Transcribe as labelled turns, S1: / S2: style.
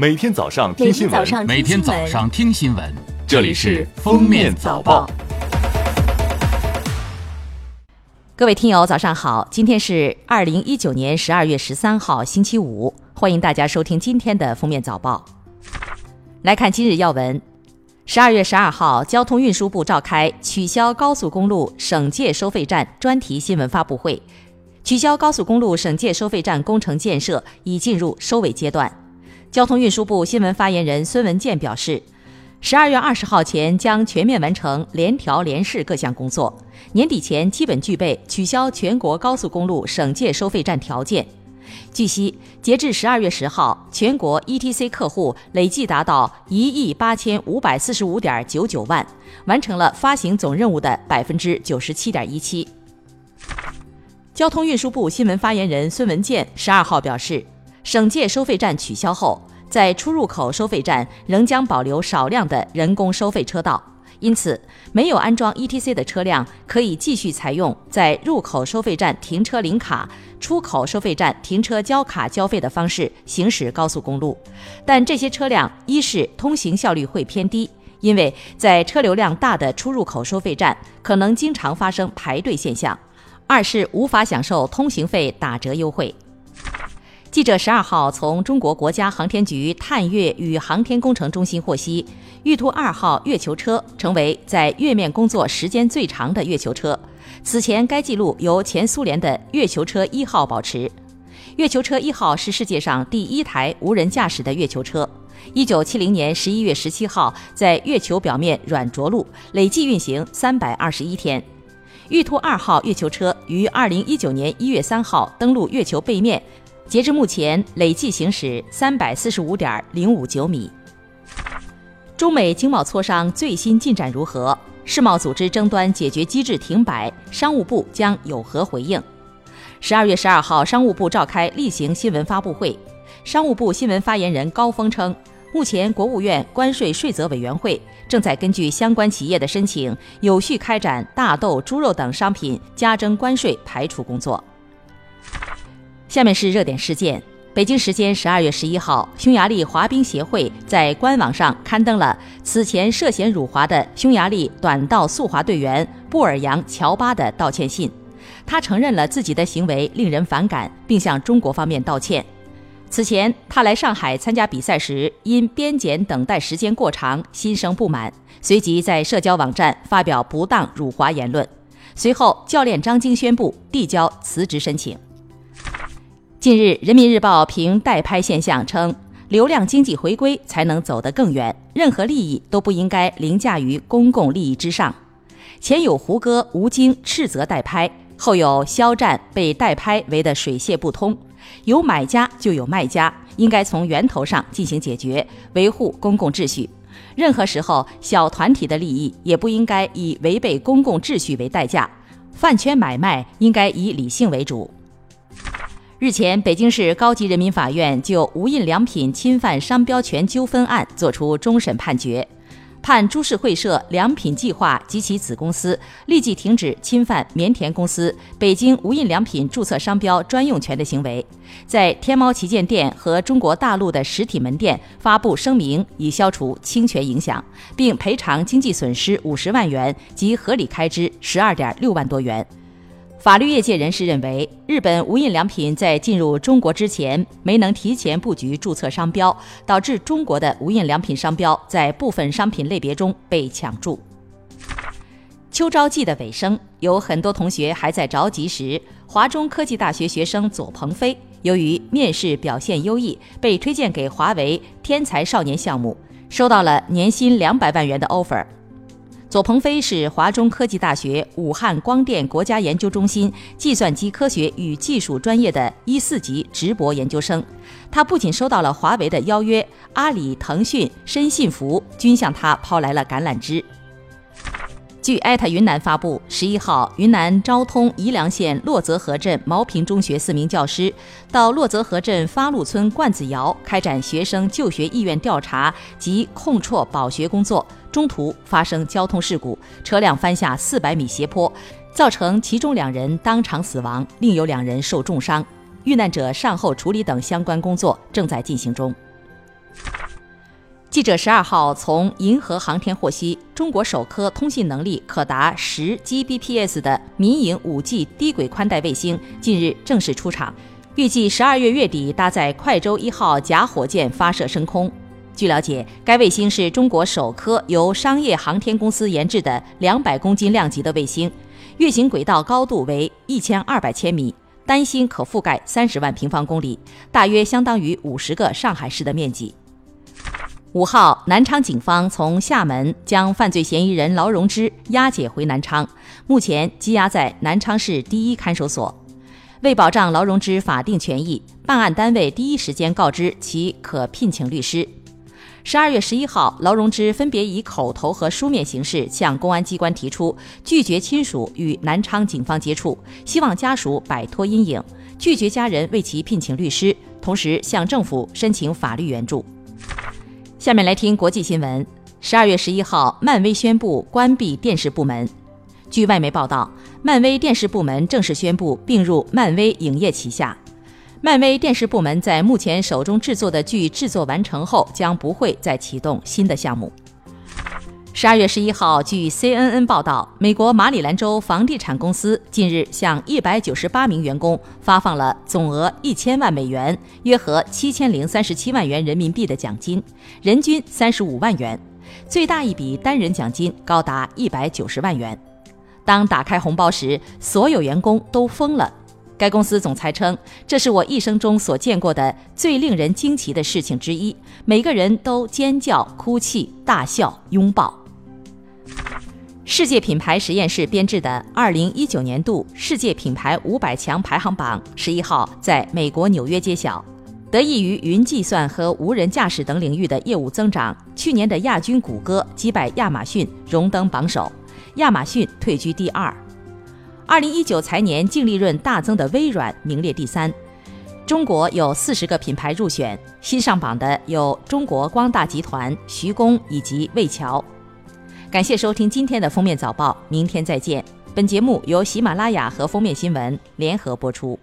S1: 每天早上听新闻，
S2: 每天早上听新闻，
S1: 这里是《封面早报》。
S3: 各位听友，早上好！今天是二零一九年十二月十三号，星期五，欢迎大家收听今天的《封面早报》。来看今日要闻：十二月十二号，交通运输部召开取消高速公路省界收费站专题新闻发布会。取消高速公路省界收费站工程建设已进入收尾阶段。交通运输部新闻发言人孙文健表示，十二月二十号前将全面完成联调联试各项工作，年底前基本具备取消全国高速公路省界收费站条件。据悉，截至十二月十号，全国 ETC 客户累计达到一亿八千五百四十五点九九万，完成了发行总任务的百分之九十七点一七。交通运输部新闻发言人孙文健十二号表示，省界收费站取消后，在出入口收费站仍将保留少量的人工收费车道，因此没有安装 ETC 的车辆可以继续采用在入口收费站停车领卡、出口收费站停车交卡交费的方式行驶高速公路。但这些车辆一是通行效率会偏低，因为在车流量大的出入口收费站可能经常发生排队现象。二是无法享受通行费打折优惠。记者十二号从中国国家航天局探月与航天工程中心获悉，玉兔二号月球车成为在月面工作时间最长的月球车。此前该记录由前苏联的月球车一号保持。月球车一号是世界上第一台无人驾驶的月球车。一九七零年十一月十七号在月球表面软着陆，累计运行三百二十一天。玉兔二号月球车于二零一九年一月三号登陆月球背面，截至目前累计行驶三百四十五点零五九米。中美经贸磋商最新进展如何？世贸组织争端解决机制停摆，商务部将有何回应？十二月十二号，商务部召开例行新闻发布会，商务部新闻发言人高峰称。目前，国务院关税税则委员会正在根据相关企业的申请，有序开展大豆、猪肉等商品加征关税排除工作。下面是热点事件：北京时间十二月十一号，匈牙利滑冰协会在官网上刊登了此前涉嫌辱华的匈牙利短道速滑队员布尔扬·乔巴的道歉信。他承认了自己的行为令人反感，并向中国方面道歉。此前，他来上海参加比赛时，因边检等待时间过长，心生不满，随即在社交网站发表不当辱华言论。随后，教练张晶宣布递交辞职申请。近日，《人民日报》评代拍现象称，流量经济回归才能走得更远，任何利益都不应该凌驾于公共利益之上。前有胡歌、吴京斥责代拍，后有肖战被代拍围得水泄不通。有买家就有卖家，应该从源头上进行解决，维护公共秩序。任何时候，小团体的利益也不应该以违背公共秩序为代价。饭圈买卖应该以理性为主。日前，北京市高级人民法院就无印良品侵犯商标权纠纷案作出终审判决。判株式会社良品计划及其子公司立即停止侵犯棉田公司北京无印良品注册商标专用权的行为，在天猫旗舰店和中国大陆的实体门店发布声明，以消除侵权影响，并赔偿经济损失五十万元及合理开支十二点六万多元。法律业界人士认为，日本无印良品在进入中国之前没能提前布局注册商标，导致中国的无印良品商标在部分商品类别中被抢注。秋招季的尾声，有很多同学还在着急时，华中科技大学学生左鹏飞由于面试表现优异，被推荐给华为天才少年项目，收到了年薪两百万元的 offer。左鹏飞是华中科技大学武汉光电国家研究中心计算机科学与技术专业的一四级直博研究生。他不仅收到了华为的邀约，阿里、腾讯、深信服均向他抛来了橄榄枝。据艾特云南发布，十一号，云南昭通宜良县洛泽河镇毛坪中学四名教师到洛泽河镇发路村罐子窑开展学生就学意愿调查及控辍保学工作，中途发生交通事故，车辆翻下四百米斜坡，造成其中两人当场死亡，另有两人受重伤。遇难者善后处理等相关工作正在进行中。记者十二号从银河航天获悉，中国首颗通信能力可达十 Gbps 的民营 5G 低轨宽带卫星近日正式出厂，预计十二月月底搭载快舟一号假火箭发射升空。据了解，该卫星是中国首颗由商业航天公司研制的两百公斤量级的卫星，运行轨道高度为一千二百千米，单星可覆盖三十万平方公里，大约相当于五十个上海市的面积。五号，南昌警方从厦门将犯罪嫌疑人劳荣枝押解回南昌，目前羁押在南昌市第一看守所。为保障劳荣枝法定权益，办案单位第一时间告知其可聘请律师。十二月十一号，劳荣枝分别以口头和书面形式向公安机关提出拒绝亲属与南昌警方接触，希望家属摆脱阴影，拒绝家人为其聘请律师，同时向政府申请法律援助。下面来听国际新闻。十二月十一号，漫威宣布关闭电视部门。据外媒报道，漫威电视部门正式宣布并入漫威影业旗下。漫威电视部门在目前手中制作的剧制作完成后，将不会再启动新的项目。十二月十一号，据 CNN 报道，美国马里兰州房地产公司近日向一百九十八名员工发放了总额一千万美元（约合七千零三十七万元人民币）的奖金，人均三十五万元，最大一笔单人奖金高达一百九十万元。当打开红包时，所有员工都疯了。该公司总裁称：“这是我一生中所见过的最令人惊奇的事情之一，每个人都尖叫、哭泣、大笑、拥抱。”世界品牌实验室编制的2019年度世界品牌500强排行榜十一号在美国纽约揭晓。得益于云计算和无人驾驶等领域的业务增长，去年的亚军谷歌击败亚马逊荣登榜首，亚马逊退居第二。二零一九财年净利润大增的微软名列第三。中国有四十个品牌入选，新上榜的有中国光大集团、徐工以及魏桥。感谢收听今天的封面早报，明天再见。本节目由喜马拉雅和封面新闻联合播出。